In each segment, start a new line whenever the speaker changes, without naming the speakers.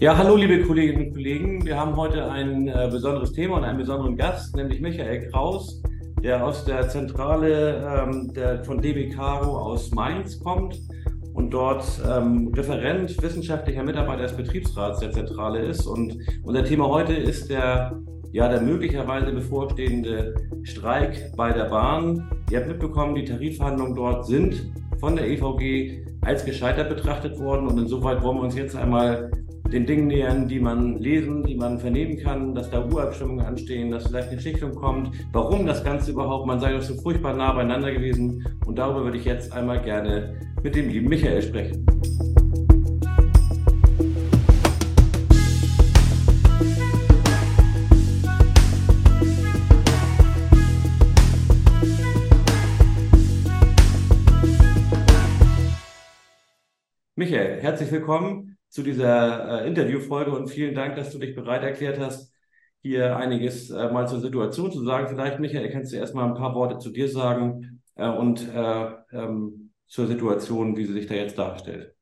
Ja, hallo liebe Kolleginnen und Kollegen. Wir haben heute ein äh, besonderes Thema und einen besonderen Gast, nämlich Michael Kraus, der aus der Zentrale ähm, der, von DB Caro aus Mainz kommt und dort ähm, Referent, wissenschaftlicher Mitarbeiter des Betriebsrats der Zentrale ist. Und unser Thema heute ist der, ja, der möglicherweise bevorstehende Streik bei der Bahn. Ihr habt mitbekommen, die Tarifverhandlungen dort sind von der EVG als gescheitert betrachtet worden. Und insoweit wollen wir uns jetzt einmal den Dingen nähern, die man lesen, die man vernehmen kann, dass da Urabstimmungen anstehen, dass vielleicht eine Schichtung kommt, warum das Ganze überhaupt, man sei doch so furchtbar nah beieinander gewesen. Und darüber würde ich jetzt einmal gerne mit dem lieben Michael sprechen. Michael, herzlich willkommen zu dieser äh, Interviewfolge und vielen Dank, dass du dich bereit erklärt hast, hier einiges äh, mal zur Situation zu sagen. Vielleicht, Michael, kannst du erst mal ein paar Worte zu dir sagen äh, und äh, ähm, zur Situation, wie sie sich da jetzt darstellt.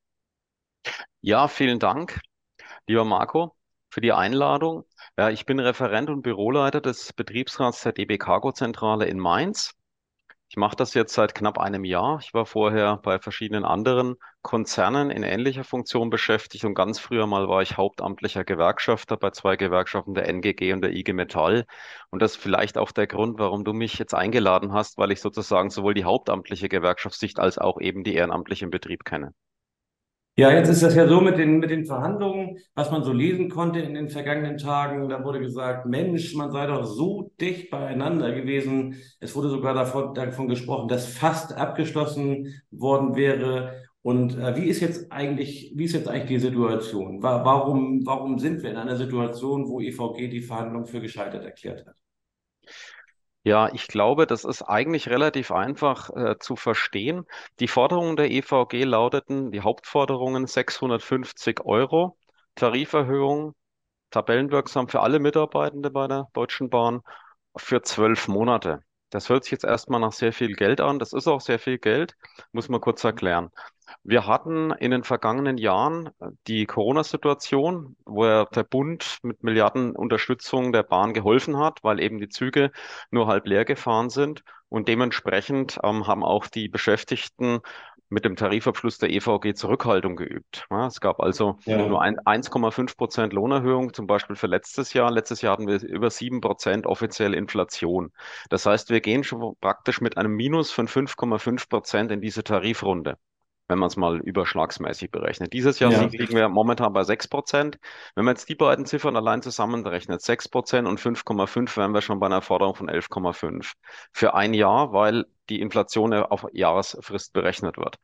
Ja, vielen Dank, lieber Marco, für die Einladung. Ja, ich bin Referent und Büroleiter des Betriebsrats der DB Cargo Zentrale in Mainz. Ich mache das jetzt seit knapp einem Jahr. Ich war vorher bei verschiedenen anderen Konzernen in ähnlicher Funktion beschäftigt und ganz früher mal war ich hauptamtlicher Gewerkschafter bei zwei Gewerkschaften, der NGG und der IG Metall. Und das ist vielleicht auch der Grund, warum du mich jetzt eingeladen hast, weil ich sozusagen sowohl die hauptamtliche Gewerkschaftssicht als auch eben die ehrenamtliche im Betrieb kenne.
Ja, jetzt ist das ja so mit den, mit den Verhandlungen, was man so lesen konnte in den vergangenen Tagen. Da wurde gesagt, Mensch, man sei doch so dicht beieinander gewesen. Es wurde sogar davon, davon gesprochen, dass fast abgeschlossen worden wäre. Und äh, wie ist jetzt eigentlich, wie ist jetzt eigentlich die Situation? Warum, warum sind wir in einer Situation, wo EVG die Verhandlungen für gescheitert erklärt hat?
Ja, ich glaube, das ist eigentlich relativ einfach äh, zu verstehen. Die Forderungen der EVG lauteten, die Hauptforderungen 650 Euro, Tariferhöhung, tabellenwirksam für alle Mitarbeitende bei der Deutschen Bahn für zwölf Monate. Das hört sich jetzt erstmal nach sehr viel Geld an. Das ist auch sehr viel Geld, muss man kurz erklären. Wir hatten in den vergangenen Jahren die Corona-Situation, wo der Bund mit Milliarden Unterstützung der Bahn geholfen hat, weil eben die Züge nur halb leer gefahren sind. Und dementsprechend ähm, haben auch die Beschäftigten mit dem Tarifabschluss der EVG Zurückhaltung geübt. Ja, es gab also ja. nur 1,5 Prozent Lohnerhöhung, zum Beispiel für letztes Jahr. Letztes Jahr hatten wir über 7 Prozent offizielle Inflation. Das heißt, wir gehen schon praktisch mit einem Minus von 5,5 Prozent in diese Tarifrunde wenn man es mal überschlagsmäßig berechnet. Dieses Jahr ja. liegen wir momentan bei 6 Prozent. Wenn man jetzt die beiden Ziffern allein zusammenrechnet, 6 Prozent und 5,5%, wären wir schon bei einer Forderung von 11,5 für ein Jahr, weil die Inflation auf Jahresfrist berechnet wird.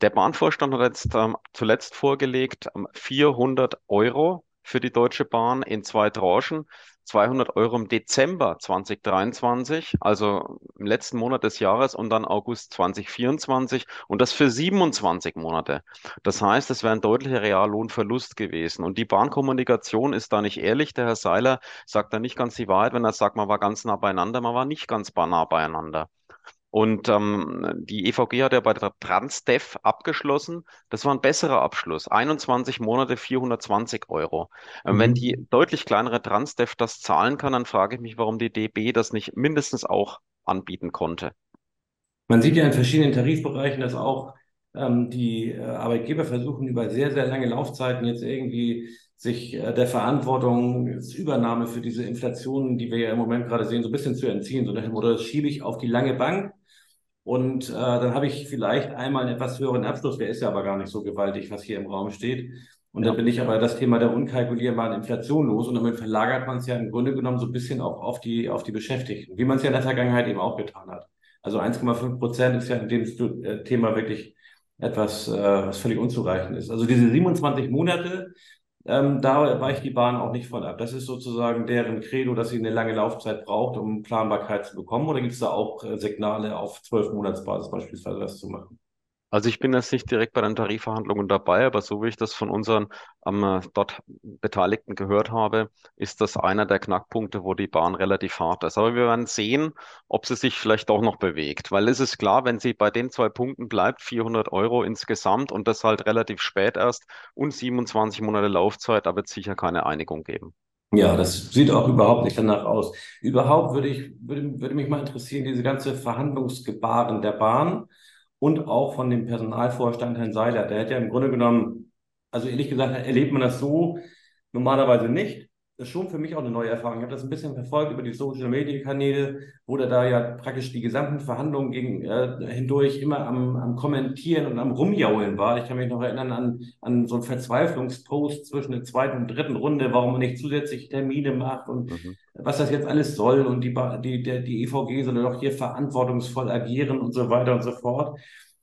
Der Bahnvorstand hat jetzt ähm, zuletzt vorgelegt 400 ähm, Euro für die Deutsche Bahn in zwei Tranchen. 200 Euro im Dezember 2023, also im letzten Monat des Jahres und dann August 2024 und das für 27 Monate. Das heißt, es wäre ein deutlicher Reallohnverlust gewesen. Und die Bahnkommunikation ist da nicht ehrlich. Der Herr Seiler sagt da nicht ganz die Wahrheit, wenn er sagt, man war ganz nah beieinander, man war nicht ganz nah beieinander. Und ähm, die EVG hat ja bei der Transdev abgeschlossen. Das war ein besserer Abschluss. 21 Monate 420 Euro. Ähm, mhm. Wenn die deutlich kleinere Transdev das zahlen kann, dann frage ich mich, warum die DB das nicht mindestens auch anbieten konnte.
Man sieht ja in verschiedenen Tarifbereichen, dass auch ähm, die äh, Arbeitgeber versuchen, über sehr, sehr lange Laufzeiten jetzt irgendwie sich äh, der Verantwortung, Übernahme für diese Inflation, die wir ja im Moment gerade sehen, so ein bisschen zu entziehen. So nach dem Motto, das schiebe ich auf die lange Bank und äh, dann habe ich vielleicht einmal einen etwas höheren Abschluss, der ist ja aber gar nicht so gewaltig, was hier im Raum steht. Und dann bin ich aber das Thema der unkalkulierbaren Inflation los und damit verlagert man es ja im Grunde genommen so ein bisschen auch auf die, auf die Beschäftigten, wie man es ja in der Vergangenheit eben auch getan hat. Also 1,5 Prozent ist ja in dem äh, Thema wirklich etwas, äh, was völlig unzureichend ist. Also diese 27 Monate, ähm, da weicht die Bahn auch nicht von ab. Das ist sozusagen deren Credo, dass sie eine lange Laufzeit braucht, um Planbarkeit zu bekommen. Oder gibt es da auch äh, Signale auf zwölf Monatsbasis beispielsweise das zu machen?
Also ich bin jetzt nicht direkt bei den Tarifverhandlungen dabei, aber so wie ich das von unseren ähm, dort Beteiligten gehört habe, ist das einer der Knackpunkte, wo die Bahn relativ hart ist. Aber wir werden sehen, ob sie sich vielleicht auch noch bewegt, weil es ist klar, wenn sie bei den zwei Punkten bleibt, 400 Euro insgesamt und das halt relativ spät erst und 27 Monate Laufzeit, da wird es sicher keine Einigung geben.
Ja, das sieht auch überhaupt nicht danach aus. Überhaupt würde ich, würde, würde mich mal interessieren, diese ganze Verhandlungsgebaren der Bahn und auch von dem Personalvorstand Herrn Seiler. Der hat ja im Grunde genommen, also ehrlich gesagt, erlebt man das so normalerweise nicht. Das ist schon für mich auch eine neue Erfahrung. Ich habe das ein bisschen verfolgt über die Social Media Kanäle, wo der da ja praktisch die gesamten Verhandlungen gegen, äh, hindurch immer am, am Kommentieren und am Rumjaulen war. Ich kann mich noch erinnern an, an so einen Verzweiflungspost zwischen der zweiten und dritten Runde, warum man nicht zusätzliche Termine macht und mhm. was das jetzt alles soll und die, die, der, die EVG soll doch hier verantwortungsvoll agieren und so weiter und so fort.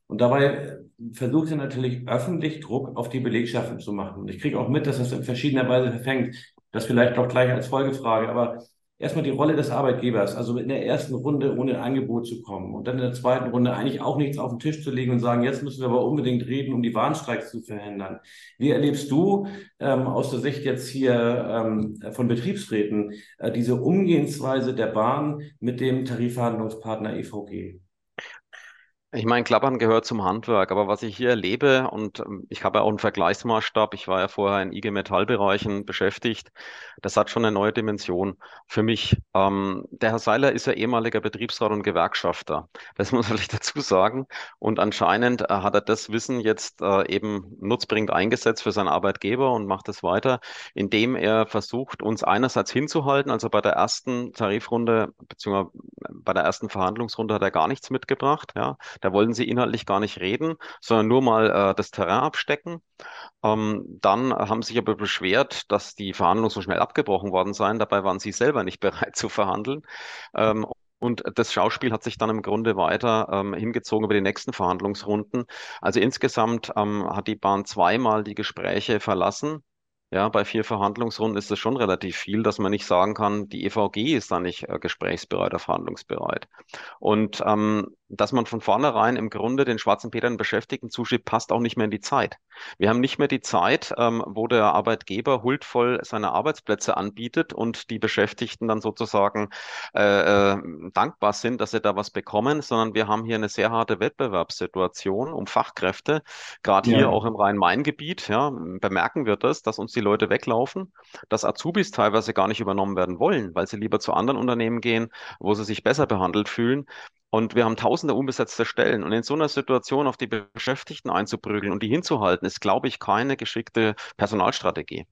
Und dabei versucht er natürlich öffentlich Druck auf die Belegschaften zu machen. Und ich kriege auch mit, dass das in verschiedener Weise verfängt. Das vielleicht noch gleich als Folgefrage, aber erstmal die Rolle des Arbeitgebers, also in der ersten Runde ohne Angebot zu kommen und dann in der zweiten Runde eigentlich auch nichts auf den Tisch zu legen und sagen, jetzt müssen wir aber unbedingt reden, um die Warnstreiks zu verhindern. Wie erlebst du ähm, aus der Sicht jetzt hier ähm, von Betriebsräten äh, diese Umgehensweise der Bahn mit dem Tarifverhandlungspartner EVG?
Ich meine, Klappern gehört zum Handwerk, aber was ich hier erlebe, und ähm, ich habe ja auch einen Vergleichsmaßstab, ich war ja vorher in IG Metallbereichen beschäftigt, das hat schon eine neue Dimension für mich. Ähm, der Herr Seiler ist ja ehemaliger Betriebsrat und Gewerkschafter. Das muss vielleicht dazu sagen. Und anscheinend äh, hat er das Wissen jetzt äh, eben nutzbringend eingesetzt für seinen Arbeitgeber und macht es weiter, indem er versucht, uns einerseits hinzuhalten. Also bei der ersten Tarifrunde, beziehungsweise bei der ersten Verhandlungsrunde hat er gar nichts mitgebracht. Ja da wollten sie inhaltlich gar nicht reden, sondern nur mal äh, das Terrain abstecken. Ähm, dann haben sie sich aber beschwert, dass die Verhandlungen so schnell abgebrochen worden seien. Dabei waren sie selber nicht bereit zu verhandeln. Ähm, und das Schauspiel hat sich dann im Grunde weiter ähm, hingezogen über die nächsten Verhandlungsrunden. Also insgesamt ähm, hat die Bahn zweimal die Gespräche verlassen. Ja, bei vier Verhandlungsrunden ist das schon relativ viel, dass man nicht sagen kann, die EVG ist da nicht äh, gesprächsbereit oder verhandlungsbereit. Und ähm, dass man von vornherein im Grunde den schwarzen Petern Beschäftigten zuschiebt, passt auch nicht mehr in die Zeit. Wir haben nicht mehr die Zeit, ähm, wo der Arbeitgeber huldvoll seine Arbeitsplätze anbietet und die Beschäftigten dann sozusagen äh, äh, dankbar sind, dass sie da was bekommen, sondern wir haben hier eine sehr harte Wettbewerbssituation um Fachkräfte, gerade ja. hier auch im Rhein-Main-Gebiet. Ja, bemerken wir das, dass uns die Leute weglaufen, dass Azubis teilweise gar nicht übernommen werden wollen, weil sie lieber zu anderen Unternehmen gehen, wo sie sich besser behandelt fühlen. Und wir haben tausende unbesetzte Stellen. Und in so einer Situation auf die Beschäftigten einzuprügeln und die hinzuhalten, ist, glaube ich, keine geschickte Personalstrategie.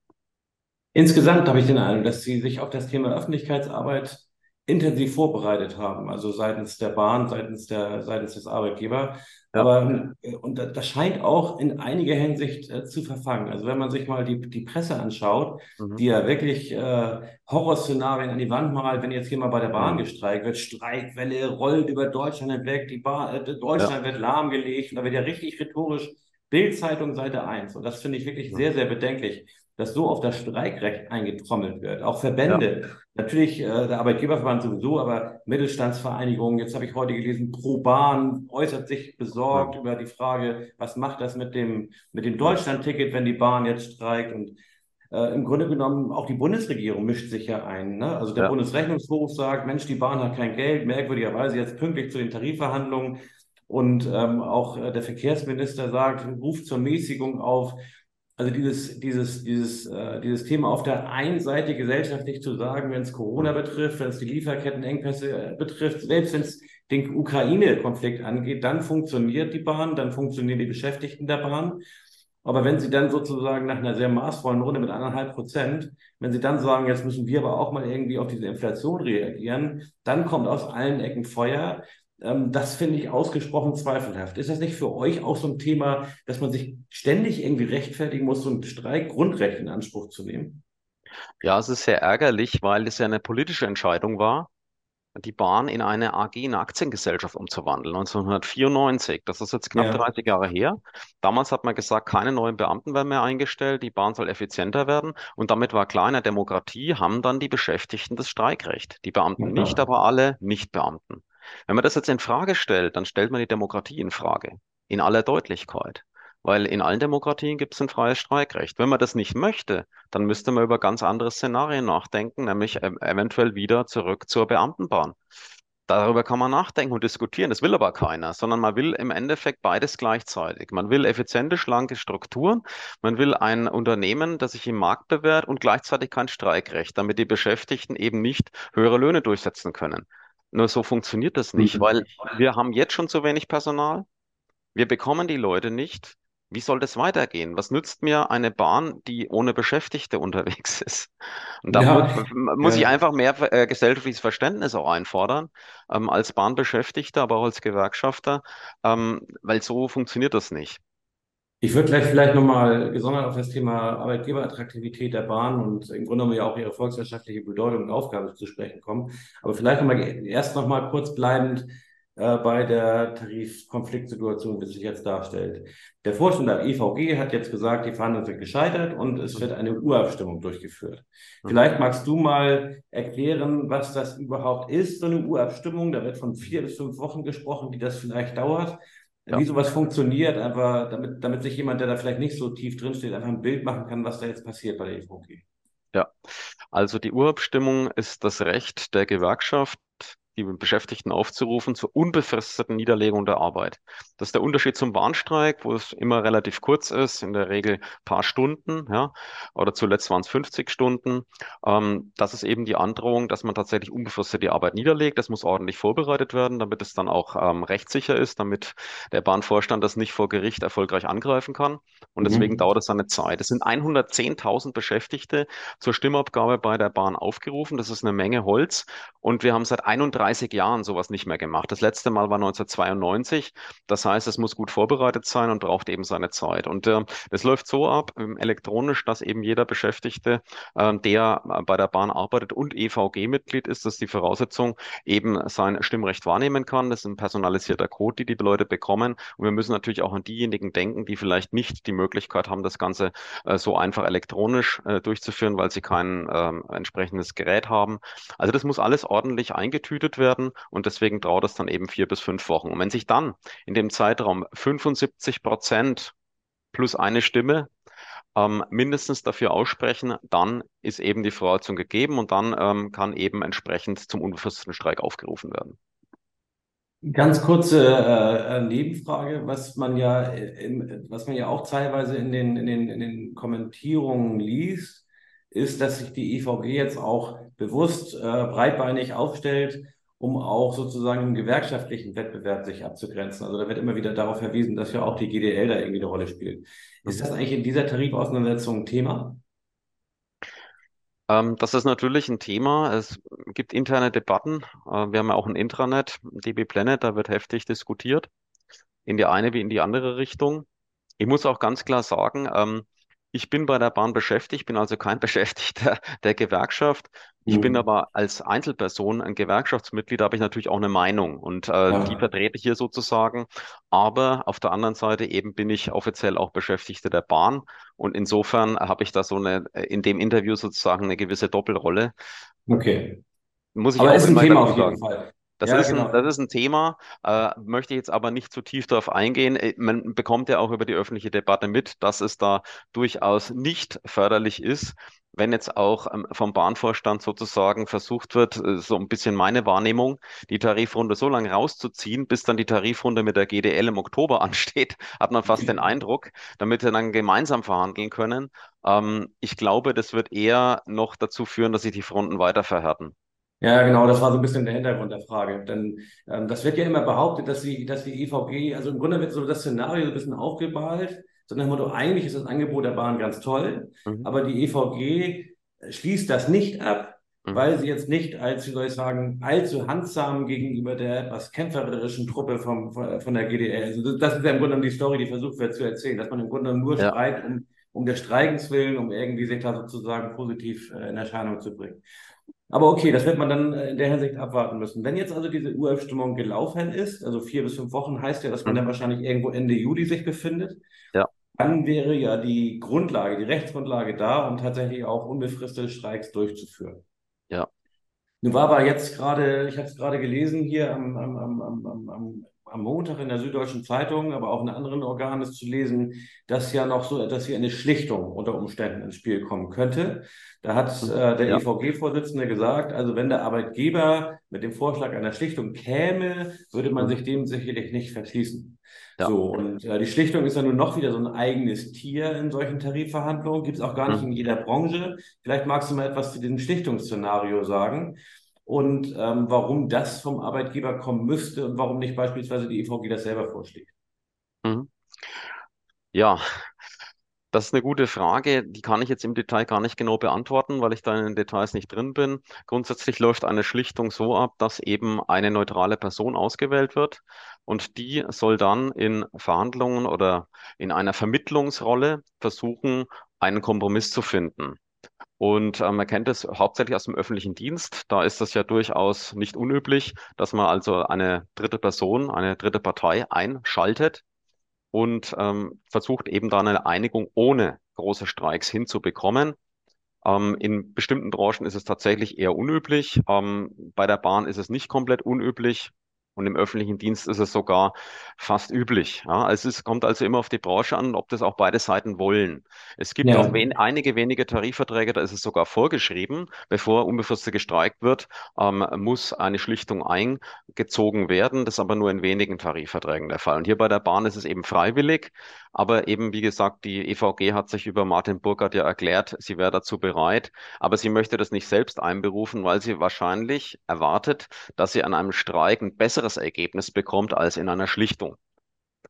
Insgesamt habe ich den Eindruck, dass Sie sich auf das Thema Öffentlichkeitsarbeit intensiv vorbereitet haben, also seitens der Bahn, seitens der, seitens des Arbeitgebers. Ja. Aber äh, und das scheint auch in einiger Hinsicht äh, zu verfangen. Also wenn man sich mal die, die Presse anschaut, mhm. die ja wirklich äh, Horrorszenarien an die Wand malt, wenn jetzt hier mal bei der Bahn mhm. gestreikt wird, Streikwelle rollt über Deutschland hinweg, die Bahn, äh, Deutschland ja. wird lahmgelegt und da wird ja richtig rhetorisch Bildzeitung Seite 1. Und das finde ich wirklich mhm. sehr, sehr bedenklich dass so auf das Streikrecht eingetrommelt wird. Auch Verbände, ja. natürlich äh, der Arbeitgeberverband sowieso, aber Mittelstandsvereinigungen, jetzt habe ich heute gelesen, ProBahn äußert sich besorgt ja. über die Frage, was macht das mit dem, mit dem Deutschlandticket, wenn die Bahn jetzt streikt und äh, im Grunde genommen auch die Bundesregierung mischt sich ja ein. Ne? Also der ja. Bundesrechnungshof sagt, Mensch, die Bahn hat kein Geld, merkwürdigerweise jetzt pünktlich zu den Tarifverhandlungen. Und ähm, auch äh, der Verkehrsminister sagt, ruft zur Mäßigung auf. Also dieses, dieses, dieses, äh, dieses Thema auf der einen Seite gesellschaftlich zu sagen, wenn es Corona betrifft, wenn es die Lieferkettenengpässe äh, betrifft, selbst wenn es den Ukraine-Konflikt angeht, dann funktioniert die Bahn, dann funktionieren die Beschäftigten der Bahn. Aber wenn Sie dann sozusagen nach einer sehr maßvollen Runde mit anderthalb Prozent, wenn Sie dann sagen, jetzt müssen wir aber auch mal irgendwie auf diese Inflation reagieren, dann kommt aus allen Ecken Feuer. Ähm, das finde ich ausgesprochen zweifelhaft. Ist das nicht für euch auch so ein Thema, dass man sich ständig irgendwie rechtfertigen muss, so ein Streikgrundrecht in Anspruch zu nehmen?
Ja, es ist sehr ärgerlich, weil es ja eine politische Entscheidung war, die Bahn in eine AG, eine Aktiengesellschaft umzuwandeln, 1994. Das ist jetzt knapp ja. 30 Jahre her. Damals hat man gesagt, keine neuen Beamten werden mehr eingestellt, die Bahn soll effizienter werden. Und damit war klar, in der Demokratie haben dann die Beschäftigten das Streikrecht. Die Beamten ja. nicht, aber alle Nicht-Beamten. Wenn man das jetzt in Frage stellt, dann stellt man die Demokratie in Frage. in aller Deutlichkeit. Weil in allen Demokratien gibt es ein freies Streikrecht. Wenn man das nicht möchte, dann müsste man über ganz andere Szenarien nachdenken, nämlich eventuell wieder zurück zur Beamtenbahn. Darüber kann man nachdenken und diskutieren. Das will aber keiner, sondern man will im Endeffekt beides gleichzeitig. Man will effiziente, schlanke Strukturen. Man will ein Unternehmen, das sich im Markt bewährt und gleichzeitig kein Streikrecht, damit die Beschäftigten eben nicht höhere Löhne durchsetzen können. Nur so funktioniert das nicht, mhm. weil wir haben jetzt schon zu wenig Personal. Wir bekommen die Leute nicht. Wie soll das weitergehen? Was nützt mir eine Bahn, die ohne Beschäftigte unterwegs ist? Und da ja, muss, muss ja. ich einfach mehr äh, gesellschaftliches Verständnis auch einfordern, ähm, als Bahnbeschäftigter, aber auch als Gewerkschafter, ähm, weil so funktioniert das nicht.
Ich würde gleich vielleicht nochmal gesondert auf das Thema Arbeitgeberattraktivität der Bahn und im Grunde genommen ja auch ihre volkswirtschaftliche Bedeutung und Aufgabe zu sprechen kommen. Aber vielleicht nochmal erst nochmal kurz bleibend äh, bei der Tarifkonfliktsituation, wie es sich jetzt darstellt. Der Vorstand der EVG hat jetzt gesagt, die Verhandlungen sind gescheitert und es wird eine Urabstimmung durchgeführt. Mhm. Vielleicht magst du mal erklären, was das überhaupt ist, so eine Urabstimmung. Da wird von vier bis fünf Wochen gesprochen, die das vielleicht dauert. Ja. Wie sowas funktioniert, einfach damit, damit sich jemand, der da vielleicht nicht so tief drinsteht, einfach ein Bild machen kann, was da jetzt passiert bei der EVG.
Ja, also die Urabstimmung ist das Recht der Gewerkschaft, die Beschäftigten aufzurufen zur unbefristeten Niederlegung der Arbeit. Das ist der Unterschied zum Warnstreik, wo es immer relativ kurz ist, in der Regel paar Stunden, ja, oder zuletzt waren es 50 Stunden. Ähm, das ist eben die Androhung, dass man tatsächlich unbefristet die Arbeit niederlegt. Das muss ordentlich vorbereitet werden, damit es dann auch ähm, rechtssicher ist, damit der Bahnvorstand das nicht vor Gericht erfolgreich angreifen kann. Und deswegen mhm. dauert es seine Zeit. Es sind 110.000 Beschäftigte zur Stimmabgabe bei der Bahn aufgerufen. Das ist eine Menge Holz. Und wir haben seit 31 30 Jahren sowas nicht mehr gemacht. Das letzte Mal war 1992. Das heißt, es muss gut vorbereitet sein und braucht eben seine Zeit. Und äh, es läuft so ab, ähm, elektronisch, dass eben jeder Beschäftigte, äh, der äh, bei der Bahn arbeitet und EVG-Mitglied ist, dass die Voraussetzung eben sein Stimmrecht wahrnehmen kann. Das ist ein personalisierter Code, die die Leute bekommen. Und wir müssen natürlich auch an diejenigen denken, die vielleicht nicht die Möglichkeit haben, das Ganze äh, so einfach elektronisch äh, durchzuführen, weil sie kein ähm, entsprechendes Gerät haben. Also das muss alles ordentlich eingetütet werden und deswegen dauert es dann eben vier bis fünf Wochen. Und wenn sich dann in dem Zeitraum 75 Prozent plus eine Stimme ähm, mindestens dafür aussprechen, dann ist eben die Voraussetzung gegeben und dann ähm, kann eben entsprechend zum unbefristeten Streik aufgerufen werden.
Ganz kurze äh, äh Nebenfrage, was man ja, im, was man ja auch teilweise in den, in den, in den Kommentierungen liest, ist, dass sich die EVG jetzt auch bewusst äh, breitbeinig aufstellt um auch sozusagen im gewerkschaftlichen Wettbewerb sich abzugrenzen. Also da wird immer wieder darauf verwiesen, dass ja auch die GDL da irgendwie eine Rolle spielt. Ist das eigentlich in dieser Tarifauseinandersetzung ein Thema?
Ähm, das ist natürlich ein Thema. Es gibt interne Debatten. Äh, wir haben ja auch ein Intranet, DB Planet, da wird heftig diskutiert. In die eine wie in die andere Richtung. Ich muss auch ganz klar sagen, ähm, ich bin bei der Bahn beschäftigt, bin also kein Beschäftigter der Gewerkschaft. Ich mhm. bin aber als Einzelperson ein Gewerkschaftsmitglied, da habe ich natürlich auch eine Meinung und äh, ja. die vertrete ich hier sozusagen. Aber auf der anderen Seite eben bin ich offiziell auch Beschäftigter der Bahn und insofern habe ich da so eine, in dem Interview sozusagen eine gewisse Doppelrolle.
Okay.
Muss ich aber auch ist ein Thema auf jeden Fall. Das, ja, ist genau. ein, das ist ein Thema, äh, möchte ich jetzt aber nicht zu tief darauf eingehen. Äh, man bekommt ja auch über die öffentliche Debatte mit, dass es da durchaus nicht förderlich ist, wenn jetzt auch ähm, vom Bahnvorstand sozusagen versucht wird, äh, so ein bisschen meine Wahrnehmung, die Tarifrunde so lange rauszuziehen, bis dann die Tarifrunde mit der GDL im Oktober ansteht, hat man fast den Eindruck, damit wir dann gemeinsam verhandeln können. Ähm, ich glaube, das wird eher noch dazu führen, dass sich die Fronten weiter verhärten.
Ja, genau, das war so ein bisschen der Hintergrund der Frage. Denn ähm, das wird ja immer behauptet, dass die, dass die EVG, also im Grunde wird so das Szenario so ein bisschen aufgeballt, so nach dem Motto, eigentlich ist das Angebot der Bahn ganz toll, mhm. aber die EVG schließt das nicht ab, mhm. weil sie jetzt nicht als, wie soll ich sagen, allzu handsam gegenüber der etwas kämpferischen Truppe vom, von der GDL. Also das ist ja im Grunde die Story, die versucht wird zu erzählen, dass man im Grunde nur ja. Streit um, um des Streikens willen, um irgendwie sich da sozusagen positiv äh, in Erscheinung zu bringen. Aber okay, das wird man dann äh, in der Hinsicht abwarten müssen. Wenn jetzt also diese Urabstimmung gelaufen ist, also vier bis fünf Wochen, heißt ja, dass man mhm. dann wahrscheinlich irgendwo Ende Juli sich befindet.
Ja.
Dann wäre ja die Grundlage, die Rechtsgrundlage da, um tatsächlich auch unbefristete Streiks durchzuführen.
Ja.
Nun war aber jetzt gerade, ich habe es gerade gelesen hier am, am, am, am, am Montag in der Süddeutschen Zeitung, aber auch in anderen Organen ist zu lesen, dass ja noch so etwas wie eine Schlichtung unter Umständen ins Spiel kommen könnte. Da hat äh, der ja. EVG-Vorsitzende gesagt, also wenn der Arbeitgeber mit dem Vorschlag einer Schlichtung käme, würde man mhm. sich dem sicherlich nicht verschließen. Ja. So, und äh, die Schlichtung ist ja nun noch wieder so ein eigenes Tier in solchen Tarifverhandlungen, gibt es auch gar nicht mhm. in jeder Branche. Vielleicht magst du mal etwas zu diesem Schlichtungsszenario sagen und ähm, warum das vom Arbeitgeber kommen müsste und warum nicht beispielsweise die EVG das selber vorschlägt.
Mhm. Ja, das ist eine gute Frage. Die kann ich jetzt im Detail gar nicht genau beantworten, weil ich da in den Details nicht drin bin. Grundsätzlich läuft eine Schlichtung so ab, dass eben eine neutrale Person ausgewählt wird und die soll dann in Verhandlungen oder in einer Vermittlungsrolle versuchen, einen Kompromiss zu finden. Und äh, man kennt es hauptsächlich aus dem öffentlichen Dienst. Da ist das ja durchaus nicht unüblich, dass man also eine dritte Person, eine dritte Partei einschaltet und ähm, versucht eben da eine Einigung ohne große Streiks hinzubekommen. Ähm, in bestimmten Branchen ist es tatsächlich eher unüblich. Ähm, bei der Bahn ist es nicht komplett unüblich. Und im öffentlichen Dienst ist es sogar fast üblich. Ja, also es kommt also immer auf die Branche an, ob das auch beide Seiten wollen. Es gibt ja. auch wen, einige wenige Tarifverträge, da ist es sogar vorgeschrieben, bevor unbefristet gestreikt wird, ähm, muss eine Schlichtung eingezogen werden. Das ist aber nur in wenigen Tarifverträgen der Fall. Und hier bei der Bahn ist es eben freiwillig. Aber eben, wie gesagt, die EVG hat sich über Martin Burkhardt ja erklärt, sie wäre dazu bereit. Aber sie möchte das nicht selbst einberufen, weil sie wahrscheinlich erwartet, dass sie an einem Streik ein besseres Ergebnis bekommt als in einer Schlichtung.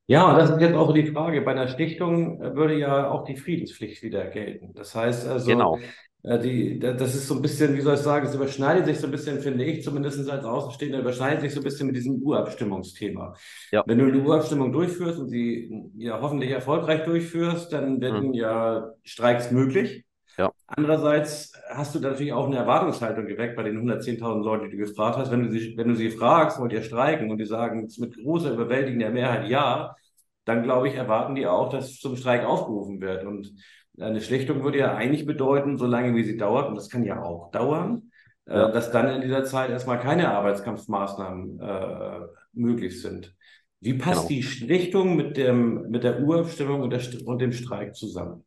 Ja, und das ist jetzt auch die Frage. Bei einer Schlichtung würde ja auch die Friedenspflicht wieder gelten. Das heißt also,
genau.
Äh, die, das ist so ein bisschen, wie soll ich sagen, es überschneidet sich so ein bisschen, finde ich, zumindest als Außenstehender, überschneidet sich so ein bisschen mit diesem Urabstimmungsthema. Ja. Wenn du eine Urabstimmung durchführst und sie ja hoffentlich erfolgreich durchführst, dann werden mhm. ja Streiks möglich. Ja. Andererseits hast du natürlich auch eine Erwartungshaltung geweckt bei den 110.000 Leuten, die du gefragt hast. Wenn du, sie, wenn du sie fragst, wollt ihr streiken und die sagen mit großer, überwältigender Mehrheit ja, dann glaube ich, erwarten die auch, dass zum Streik aufgerufen wird. Und eine Schlichtung würde ja eigentlich bedeuten, solange wie sie dauert, und das kann ja auch dauern, äh, ja. dass dann in dieser Zeit erstmal keine Arbeitskampfmaßnahmen äh, möglich sind. Wie passt genau. die Schlichtung mit, dem, mit der Urabstimmung und, der, und dem Streik zusammen?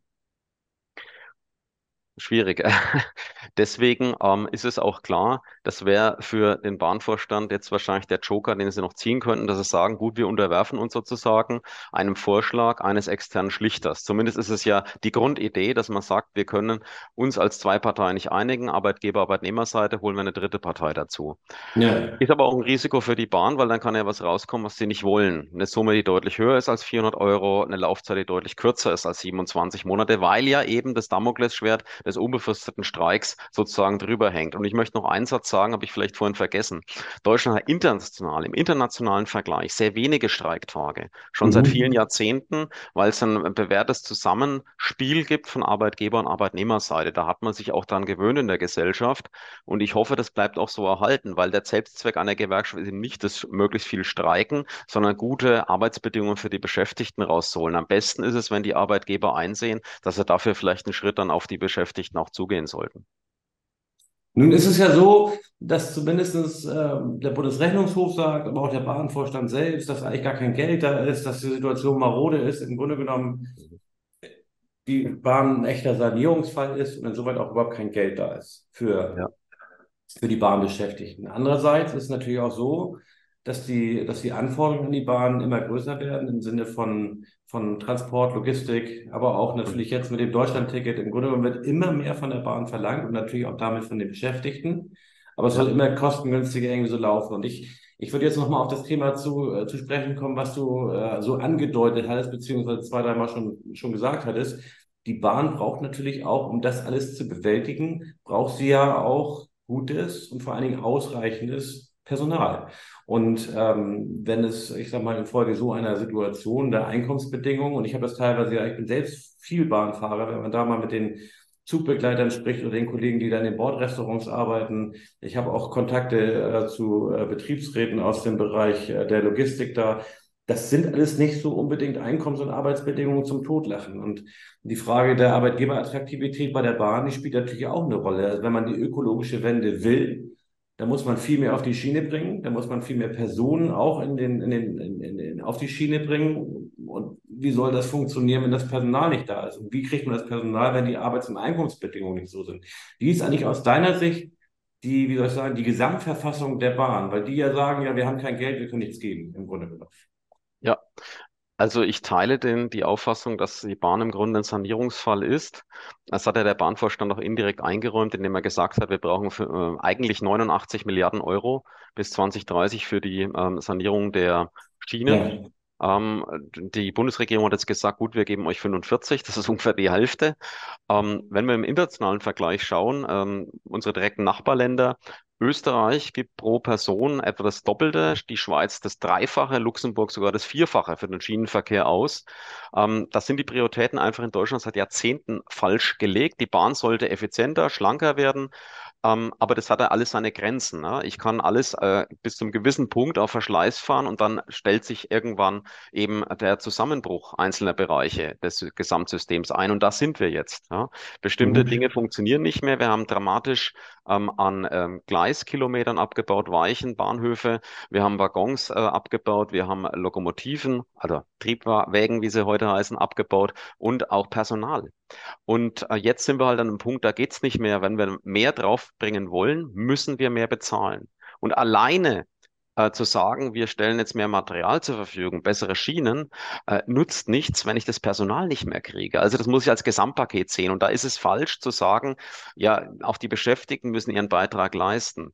Schwierig. Deswegen ähm, ist es auch klar, das wäre für den Bahnvorstand jetzt wahrscheinlich der Joker, den sie noch ziehen könnten, dass sie sagen, gut, wir unterwerfen uns sozusagen einem Vorschlag eines externen Schlichters. Zumindest ist es ja die Grundidee, dass man sagt, wir können uns als zwei Parteien nicht einigen, Arbeitgeber, Arbeitnehmerseite, holen wir eine dritte Partei dazu. Ja. Ist aber auch ein Risiko für die Bahn, weil dann kann ja was rauskommen, was sie nicht wollen. Eine Summe, die deutlich höher ist als 400 Euro, eine Laufzeit, die deutlich kürzer ist als 27 Monate, weil ja eben das Damoklesschwert des unbefristeten Streiks sozusagen drüber hängt. Und ich möchte noch einen Satz sagen, habe ich vielleicht vorhin vergessen. Deutschland hat international, im internationalen Vergleich sehr wenige Streiktage, schon mhm. seit vielen Jahrzehnten, weil es ein bewährtes Zusammenspiel gibt von Arbeitgeber- und Arbeitnehmerseite. Da hat man sich auch daran gewöhnt in der Gesellschaft. Und ich hoffe, das bleibt auch so erhalten, weil der Selbstzweck einer Gewerkschaft ist nicht das möglichst viel Streiken, sondern gute Arbeitsbedingungen für die Beschäftigten rauszuholen. Am besten ist es, wenn die Arbeitgeber einsehen, dass sie dafür vielleicht einen Schritt dann auf die Beschäftigten auch zugehen sollten.
Nun ist es ja so, dass zumindest äh, der Bundesrechnungshof sagt, aber auch der Bahnvorstand selbst, dass eigentlich gar kein Geld da ist, dass die Situation marode ist. Im Grunde genommen die Bahn ein echter Sanierungsfall ist und insoweit auch überhaupt kein Geld da ist für, ja. für die Bahnbeschäftigten. Andererseits ist es natürlich auch so, dass die, dass die Anforderungen an die Bahn immer größer werden im Sinne von, von Transport, Logistik, aber auch natürlich jetzt mit dem Deutschlandticket. Im Grunde genommen wird immer mehr von der Bahn verlangt und natürlich auch damit von den Beschäftigten. Aber es soll immer kostengünstiger irgendwie so laufen. Und ich, ich würde jetzt nochmal auf das Thema zu, äh, zu sprechen kommen, was du äh, so angedeutet hattest, beziehungsweise zwei, dreimal schon, schon gesagt hattest. Die Bahn braucht natürlich auch, um das alles zu bewältigen, braucht sie ja auch gutes und vor allen Dingen ausreichendes Personal. Und ähm, wenn es, ich sag mal, infolge so einer Situation der Einkommensbedingungen, und ich habe das teilweise ja, ich bin selbst viel Bahnfahrer, wenn man da mal mit den Zugbegleitern spricht oder den Kollegen, die dann in Bordrestaurants arbeiten. Ich habe auch Kontakte äh, zu äh, Betriebsräten aus dem Bereich äh, der Logistik da. Das sind alles nicht so unbedingt Einkommens- und Arbeitsbedingungen zum Totlachen. Und die Frage der Arbeitgeberattraktivität bei der Bahn, die spielt natürlich auch eine Rolle. Also wenn man die ökologische Wende will, Da muss man viel mehr auf die Schiene bringen. Da muss man viel mehr Personen auch in den, in den, in, in, auf die Schiene bringen. Und wie soll das funktionieren, wenn das Personal nicht da ist? Und wie kriegt man das Personal, wenn die Arbeits- und Einkommensbedingungen nicht so sind? Wie ist eigentlich aus deiner Sicht die, wie soll ich sagen, die Gesamtverfassung der Bahn? Weil die ja sagen, ja, wir haben kein Geld, wir können nichts geben, im Grunde genommen.
Also ich teile den, die Auffassung, dass die Bahn im Grunde ein Sanierungsfall ist. Das hat ja der Bahnvorstand auch indirekt eingeräumt, indem er gesagt hat, wir brauchen für, äh, eigentlich 89 Milliarden Euro bis 2030 für die ähm, Sanierung der Schienen. Ja. Ähm, die Bundesregierung hat jetzt gesagt, gut, wir geben euch 45, das ist ungefähr die Hälfte. Ähm, wenn wir im internationalen Vergleich schauen, ähm, unsere direkten Nachbarländer, Österreich gibt pro Person etwa das Doppelte, die Schweiz das Dreifache, Luxemburg sogar das Vierfache für den Schienenverkehr aus. Ähm, das sind die Prioritäten einfach in Deutschland seit Jahrzehnten falsch gelegt. Die Bahn sollte effizienter, schlanker werden. Ähm, aber das hat ja alles seine Grenzen. Ne? Ich kann alles äh, bis zum gewissen Punkt auf Verschleiß fahren und dann stellt sich irgendwann eben der Zusammenbruch einzelner Bereiche des Gesamtsystems ein. Und da sind wir jetzt. Ja? Bestimmte mhm. Dinge funktionieren nicht mehr. Wir haben dramatisch ähm, an ähm, Gleiskilometern abgebaut, Weichen, Bahnhöfe. Wir haben Waggons äh, abgebaut. Wir haben Lokomotiven, also Triebwagen, wie sie heute heißen, abgebaut und auch Personal. Und äh, jetzt sind wir halt an einem Punkt, da geht's nicht mehr. Wenn wir mehr draufbringen wollen, müssen wir mehr bezahlen. Und alleine äh, zu sagen, wir stellen jetzt mehr Material zur Verfügung, bessere Schienen, äh, nutzt nichts, wenn ich das Personal nicht mehr kriege. Also das muss ich als Gesamtpaket sehen. Und da ist es falsch zu sagen, ja, auch die Beschäftigten müssen ihren Beitrag leisten.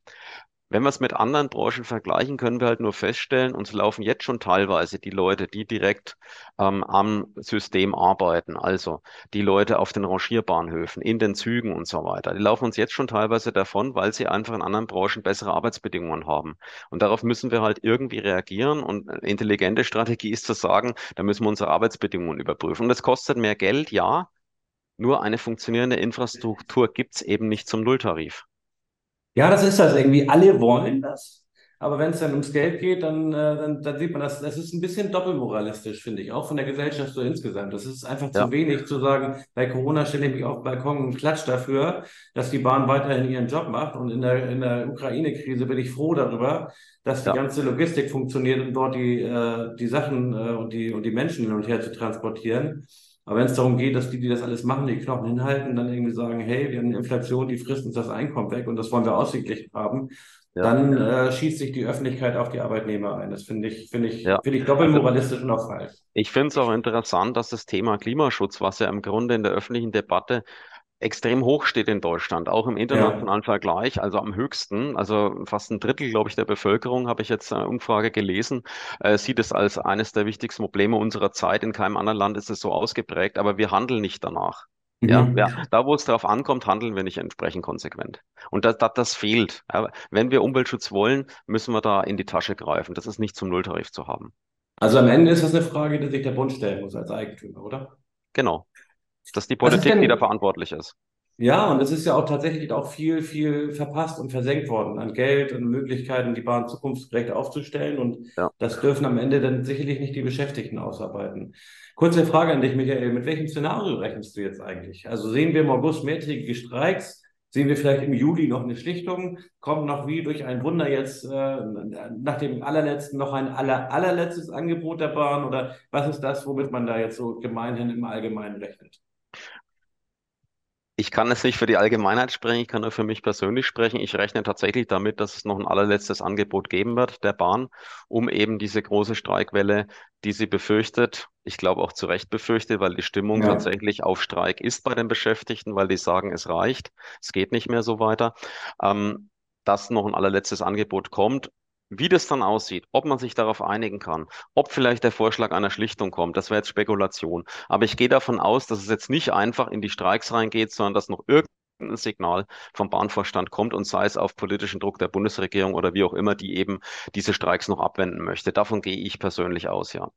Wenn wir es mit anderen Branchen vergleichen, können wir halt nur feststellen, uns laufen jetzt schon teilweise die Leute, die direkt ähm, am System arbeiten, also die Leute auf den Rangierbahnhöfen, in den Zügen und so weiter, die laufen uns jetzt schon teilweise davon, weil sie einfach in anderen Branchen bessere Arbeitsbedingungen haben. Und darauf müssen wir halt irgendwie reagieren. Und eine intelligente Strategie ist zu sagen, da müssen wir unsere Arbeitsbedingungen überprüfen. Und das kostet mehr Geld, ja. Nur eine funktionierende Infrastruktur gibt es eben nicht zum Nulltarif.
Ja, das ist das irgendwie. Alle wollen das. Aber wenn es dann ums Geld geht, dann, äh, dann, dann sieht man das. Das ist ein bisschen doppelmoralistisch, finde ich, auch von der Gesellschaft so insgesamt. Das ist einfach ja. zu wenig zu sagen, bei Corona stelle ich mich auf den Balkon und klatsch dafür, dass die Bahn weiterhin ihren Job macht. Und in der, in der Ukraine-Krise bin ich froh darüber, dass die ja. ganze Logistik funktioniert und dort die, äh, die Sachen äh, und, die, und die Menschen hin und her zu transportieren. Aber wenn es darum geht, dass die, die das alles machen, die Knochen hinhalten, dann irgendwie sagen, hey, wir haben eine Inflation, die frisst uns das Einkommen weg und das wollen wir ausgeglichen haben, ja. dann äh, schießt sich die Öffentlichkeit auf die Arbeitnehmer ein. Das finde ich, finde ich, ja. finde ich doppelmoralistisch und auch falsch.
Ich finde es auch interessant, dass das Thema Klimaschutz, was ja im Grunde in der öffentlichen Debatte extrem hoch steht in Deutschland, auch im internationalen ja. Vergleich, also am höchsten, also fast ein Drittel, glaube ich, der Bevölkerung, habe ich jetzt eine Umfrage gelesen, äh, sieht es als eines der wichtigsten Probleme unserer Zeit. In keinem anderen Land ist es so ausgeprägt, aber wir handeln nicht danach. Mhm. Ja, ja, da wo es darauf ankommt, handeln wir nicht entsprechend konsequent. Und das, das, das fehlt. Ja, wenn wir Umweltschutz wollen, müssen wir da in die Tasche greifen. Das ist nicht zum Nulltarif zu haben.
Also am Ende ist das eine Frage, die sich der Bund stellen muss als Eigentümer, oder?
Genau. Das ist die Politik, ist denn, die da verantwortlich ist.
Ja, und es ist ja auch tatsächlich auch viel, viel verpasst und versenkt worden an Geld und Möglichkeiten, die Bahn zukunftsgerecht aufzustellen. Und ja. das dürfen am Ende dann sicherlich nicht die Beschäftigten ausarbeiten. Kurze Frage an dich, Michael. Mit welchem Szenario rechnest du jetzt eigentlich? Also sehen wir im August mehrtägige Streiks? Sehen wir vielleicht im Juli noch eine Schlichtung? Kommt noch wie durch ein Wunder jetzt äh, nach dem allerletzten noch ein aller, allerletztes Angebot der Bahn? Oder was ist das, womit man da jetzt so gemeinhin im Allgemeinen rechnet?
Ich kann es nicht für die Allgemeinheit sprechen, ich kann nur für mich persönlich sprechen. Ich rechne tatsächlich damit, dass es noch ein allerletztes Angebot geben wird der Bahn, um eben diese große Streikwelle, die sie befürchtet, ich glaube auch zu Recht befürchtet, weil die Stimmung ja. tatsächlich auf Streik ist bei den Beschäftigten, weil die sagen, es reicht, es geht nicht mehr so weiter. Ähm, dass noch ein allerletztes Angebot kommt wie das dann aussieht, ob man sich darauf einigen kann, ob vielleicht der Vorschlag einer Schlichtung kommt, das wäre jetzt Spekulation. Aber ich gehe davon aus, dass es jetzt nicht einfach in die Streiks reingeht, sondern dass noch irgendein Signal vom Bahnvorstand kommt und sei es auf politischen Druck der Bundesregierung oder wie auch immer, die eben diese Streiks noch abwenden möchte. Davon gehe ich persönlich aus, ja.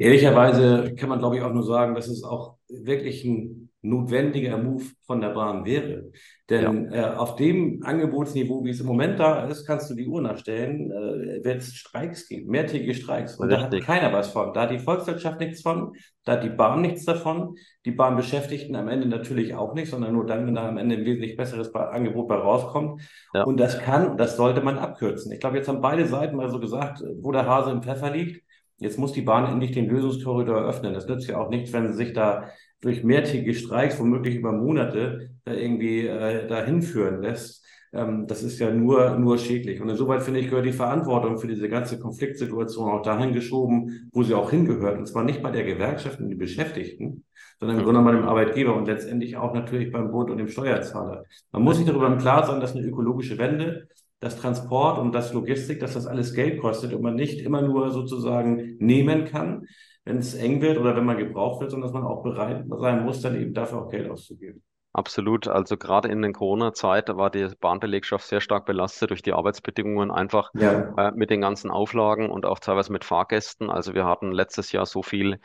Ehrlicherweise kann man, glaube ich, auch nur sagen, dass es auch wirklich ein notwendiger Move von der Bahn wäre. Denn ja. äh, auf dem Angebotsniveau, wie es im Moment da ist, kannst du die Uhr nachstellen, äh, wird es Streiks geben, mehrtägige Streiks. Und Richtig. da hat keiner was von. Da hat die Volkswirtschaft nichts von, da hat die Bahn nichts davon, die Bahnbeschäftigten am Ende natürlich auch nicht, sondern nur dann, wenn da am Ende ein wesentlich besseres Angebot bei rauskommt. Ja. Und das kann, das sollte man abkürzen. Ich glaube, jetzt haben beide Seiten mal so gesagt, wo der Hase im Pfeffer liegt. Jetzt muss die Bahn endlich den Lösungskorridor öffnen. Das nützt ja auch nichts, wenn sie sich da durch mehrtägige Streiks, womöglich über Monate, da irgendwie äh, dahin führen lässt. Ähm, das ist ja nur, nur schädlich. Und insoweit finde ich, gehört die Verantwortung für diese ganze Konfliktsituation auch dahin geschoben, wo sie auch hingehört. Und zwar nicht bei der Gewerkschaft und den Beschäftigten, sondern im Grunde bei dem Arbeitgeber und letztendlich auch natürlich beim Bund und dem Steuerzahler. Man muss sich darüber im Klaren sein, dass eine ökologische Wende das Transport und das Logistik, dass das alles Geld kostet und man nicht immer nur sozusagen nehmen kann, wenn es eng wird oder wenn man gebraucht wird, sondern dass man auch bereit sein muss, dann eben dafür auch Geld auszugeben.
Absolut. Also gerade in der Corona-Zeit war die Bahnbelegschaft sehr stark belastet durch die Arbeitsbedingungen, einfach ja. äh, mit den ganzen Auflagen und auch teilweise mit Fahrgästen. Also wir hatten letztes Jahr so viel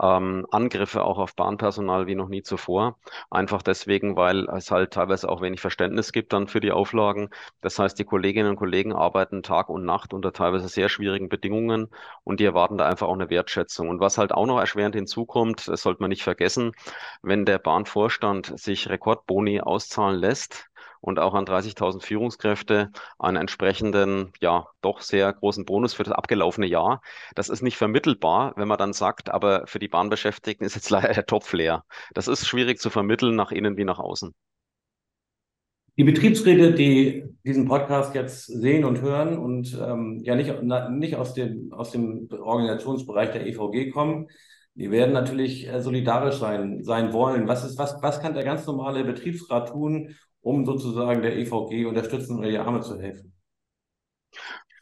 ähm, Angriffe auch auf Bahnpersonal wie noch nie zuvor. Einfach deswegen, weil es halt teilweise auch wenig Verständnis gibt dann für die Auflagen. Das heißt, die Kolleginnen und Kollegen arbeiten Tag und Nacht unter teilweise sehr schwierigen Bedingungen und die erwarten da einfach auch eine Wertschätzung. Und was halt auch noch erschwerend hinzukommt, das sollte man nicht vergessen, wenn der Bahnvorstand sich Rekordboni auszahlen lässt, und auch an 30.000 Führungskräfte einen entsprechenden, ja, doch sehr großen Bonus für das abgelaufene Jahr. Das ist nicht vermittelbar, wenn man dann sagt, aber für die Bahnbeschäftigten ist jetzt leider der Topf leer. Das ist schwierig zu vermitteln nach innen wie nach außen.
Die Betriebsräte, die diesen Podcast jetzt sehen und hören und ähm, ja nicht, na, nicht aus, dem, aus dem Organisationsbereich der EVG kommen, die werden natürlich äh, solidarisch sein, sein wollen. Was, ist, was, was kann der ganz normale Betriebsrat tun, um sozusagen der EVG unterstützen oder die Arme zu helfen?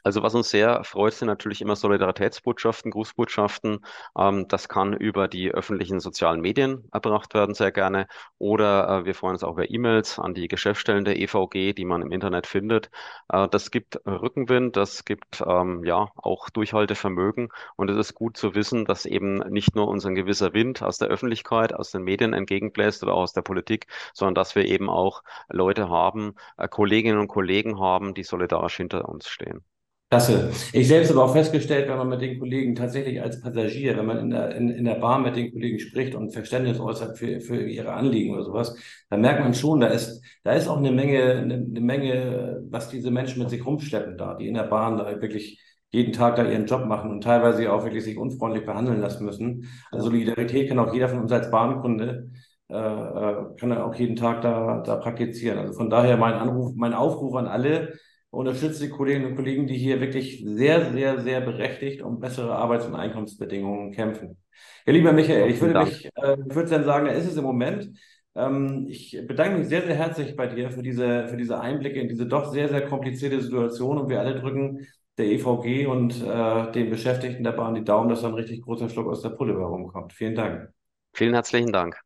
Also was uns sehr freut, sind natürlich immer Solidaritätsbotschaften, Grußbotschaften. Ähm, das kann über die öffentlichen sozialen Medien erbracht werden, sehr gerne. Oder äh, wir freuen uns auch über E-Mails an die Geschäftsstellen der EVG, die man im Internet findet. Äh, das gibt Rückenwind, das gibt ähm, ja auch Durchhaltevermögen. Und es ist gut zu wissen, dass eben nicht nur uns ein gewisser Wind aus der Öffentlichkeit, aus den Medien entgegenbläst oder auch aus der Politik, sondern dass wir eben auch Leute haben, äh, Kolleginnen und Kollegen haben, die solidarisch hinter uns stehen.
Klasse. Ich selbst habe auch festgestellt, wenn man mit den Kollegen tatsächlich als Passagier, wenn man in der, in, in der Bahn mit den Kollegen spricht und Verständnis äußert für, für ihre Anliegen oder sowas, dann merkt man schon, da ist, da ist auch eine Menge, eine, eine Menge, was diese Menschen mit sich rumschleppen da, die in der Bahn da wirklich jeden Tag da ihren Job machen und teilweise auch wirklich sich unfreundlich behandeln lassen müssen. Also Solidarität kann auch jeder von uns als Bahnkunde äh, äh kann er auch jeden Tag da, da praktizieren. Also von daher mein Anruf, mein Aufruf an alle, unterstütze die Kolleginnen und Kollegen, die hier wirklich sehr, sehr, sehr berechtigt um bessere Arbeits- und Einkommensbedingungen kämpfen. Ja, lieber Michael, ich würde mich, äh, ich würde dann sagen, da ist es im Moment. Ähm, ich bedanke mich sehr, sehr herzlich bei dir für diese, für diese Einblicke in diese doch sehr, sehr komplizierte Situation und wir alle drücken der EVG und äh, den Beschäftigten der Bahn die Daumen, dass da ein richtig großer Schluck aus der Pulle herumkommt. Vielen Dank.
Vielen herzlichen Dank.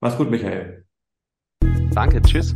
Mach's gut, Michael.
Danke, tschüss.